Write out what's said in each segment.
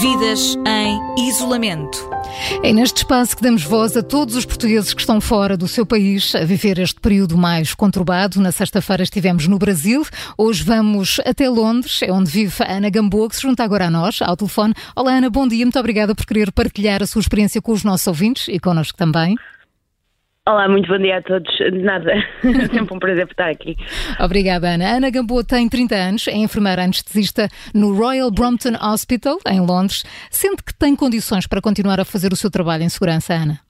Vidas em isolamento. É neste espaço que damos voz a todos os portugueses que estão fora do seu país a viver este período mais conturbado. Na sexta-feira estivemos no Brasil, hoje vamos até Londres, é onde vive a Ana Gamboa, que se junta agora a nós, ao telefone. Olá Ana, bom dia, muito obrigada por querer partilhar a sua experiência com os nossos ouvintes e connosco também. Olá, muito bom dia a todos. Nada, é sempre um prazer estar aqui. Obrigada, Ana. Ana Gamboa tem 30 anos, é enfermeira anestesista no Royal Brompton Hospital, em Londres. Sente que tem condições para continuar a fazer o seu trabalho em segurança, Ana?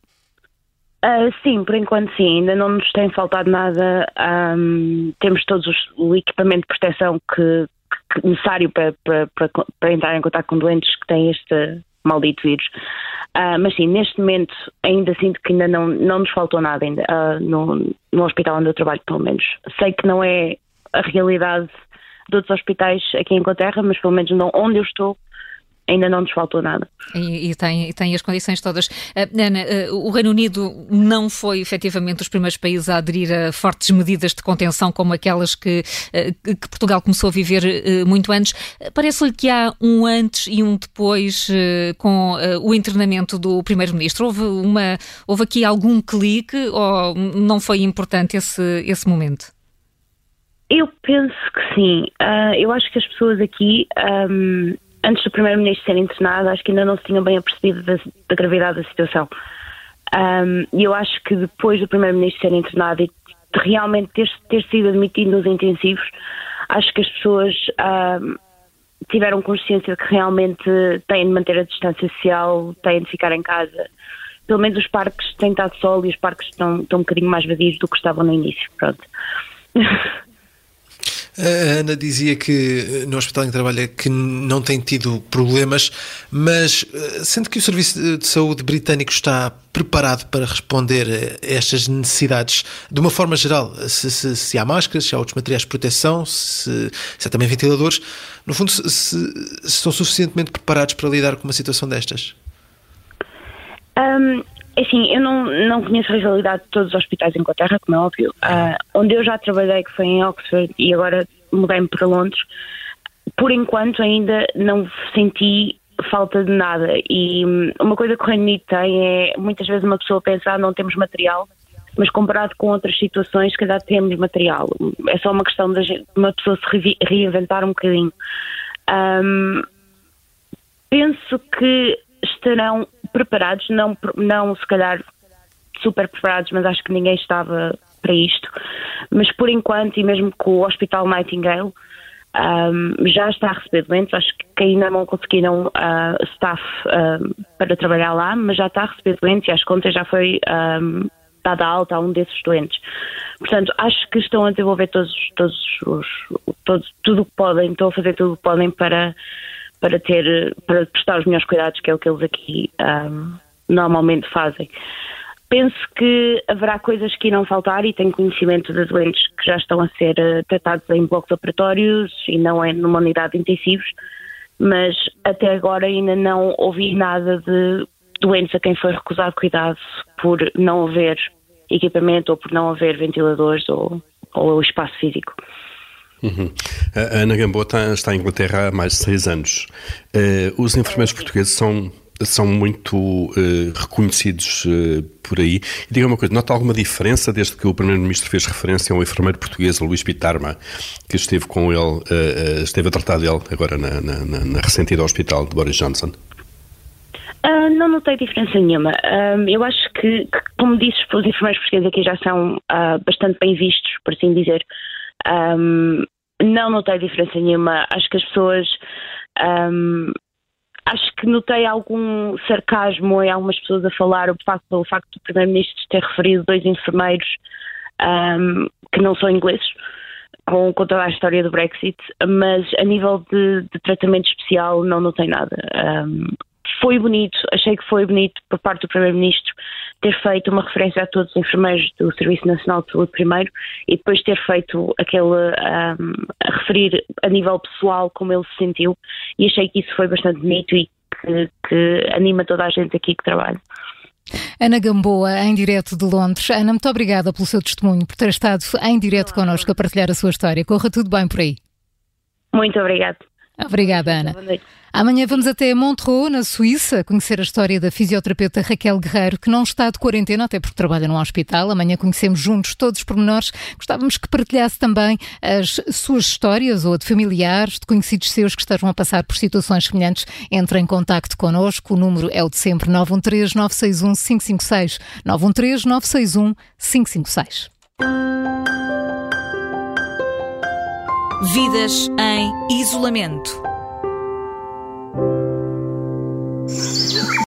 Uh, sim, por enquanto sim, ainda não nos tem faltado nada. Um, temos todos os, o equipamento de proteção que, que necessário para, para, para, para, entrar em contato com doentes que têm este maldito vírus. Uh, mas sim, neste momento ainda sinto que ainda não, não nos faltou nada ainda, uh, no, no hospital onde eu trabalho, pelo menos. Sei que não é a realidade de outros hospitais aqui em Inglaterra, mas pelo menos não, onde eu estou ainda não nos faltou nada. E, e, tem, tem as condições todas. Uh, Ana, uh, o Reino Unido não foi efetivamente os primeiros países a aderir a fortes medidas de contenção como aquelas que, uh, que Portugal começou a viver muito antes. Parece-lhe que há um antes e um depois com o internamento do Primeiro-Ministro. Houve, uma, houve aqui algum clique ou não foi importante esse, esse momento? Eu penso que sim. eu acho que as pessoas aqui. Um antes do Primeiro-Ministro ser internado, acho que ainda não se tinham bem apercebido da, da gravidade da situação. E eu acho que depois do Primeiro-Ministro ser internado e realmente ter, ter sido admitido nos intensivos, acho que as pessoas um, tiveram consciência de que realmente têm de manter a distância social, têm de ficar em casa. Pelo menos os parques têm estado sol e os parques estão, estão um bocadinho mais vazios do que estavam no início. Pronto. A Ana dizia que eh, no hospital em que trabalha que não tem tido problemas, mas eh, sente que o Serviço de Saúde britânico está preparado para responder a estas necessidades de uma forma geral? Se, se, se há máscaras, se há outros materiais de proteção, se, se há também ventiladores, no fundo, se, se, estão suficientemente preparados para lidar com uma situação destas? Um, assim, eu não, não conheço a realidade de todos os hospitais em Inglaterra, como é óbvio. Uh, onde eu já trabalhei, que foi em Oxford, e agora mudei-me para Londres, por enquanto ainda não senti falta de nada. E hum, uma coisa que o Reino Unido tem é, muitas vezes uma pessoa pensa, ah, não temos material, mas comparado com outras situações, se calhar temos material. É só uma questão de uma pessoa se reinventar um bocadinho. Um, penso que estarão preparados, não, não se calhar super preparados, mas acho que ninguém estava para isto. Mas por enquanto, e mesmo com o Hospital Nightingale, um, já está a receber doentes, acho que ainda não conseguiram uh, staff para trabalhar lá, mas já está a receber doentes e às contas já foi um, dada alta a um desses doentes. Portanto, acho que estão a desenvolver todos, todos os, tudo o que podem, estão a fazer tudo o que podem para para ter, para prestar os melhores cuidados, que é o que eles aqui um, normalmente fazem. Penso que haverá coisas que irão faltar e tenho conhecimento de doentes que já estão a ser uh, tratados em blocos operatórios e não é numa unidade de intensivos, mas até agora ainda não ouvi nada de doentes a quem foi recusado cuidado por não haver equipamento ou por não haver ventiladores ou, ou espaço físico. Uhum. A Ana Gamboa está, em Inglaterra há mais de seis anos. Uh, os enfermeiros portugueses são, são muito uh, reconhecidos uh, por aí. E diga uma coisa, nota alguma diferença desde que o Primeiro-Ministro fez referência a um enfermeiro português, Luís Pitarma, que esteve com ele, esteve a tratar dele agora na, na, na ao hospital de Boris Johnson? Uh, não notei diferença nenhuma. Uh, eu acho que, que, como disse, os enfermeiros portugueses aqui já são uh, bastante bem vistos, por assim dizer. Um, não notei diferença nenhuma. Acho que as pessoas. Um, acho que notei algum sarcasmo em algumas pessoas a falar o facto, pelo facto do Primeiro-Ministro ter referido dois enfermeiros um, que não são ingleses, com, com, toda a história do Brexit, mas a nível de, de tratamento especial não notei nada. Um, foi bonito, achei que foi bonito por parte do Primeiro-Ministro ter feito uma referência a todos os enfermeiros do Serviço Nacional de Saúde primeiro e depois ter feito aquele um, a referir a nível pessoal como ele se sentiu e achei que isso foi bastante bonito e que, que anima toda a gente aqui que trabalha. Ana Gamboa, em direto de Londres. Ana, muito obrigada pelo seu testemunho, por ter estado em direto connosco a partilhar a sua história. Corra tudo bem por aí. Muito obrigada. Obrigada, Ana. Amanhã vamos até Montreux, na Suíça, conhecer a história da fisioterapeuta Raquel Guerreiro, que não está de quarentena, até porque trabalha num hospital. Amanhã conhecemos juntos todos os pormenores. Gostávamos que partilhasse também as suas histórias ou de familiares, de conhecidos seus que estejam a passar por situações semelhantes. Entre em contacto connosco. O número é o de sempre, 913 961 556. 913 961 556. Vidas em isolamento.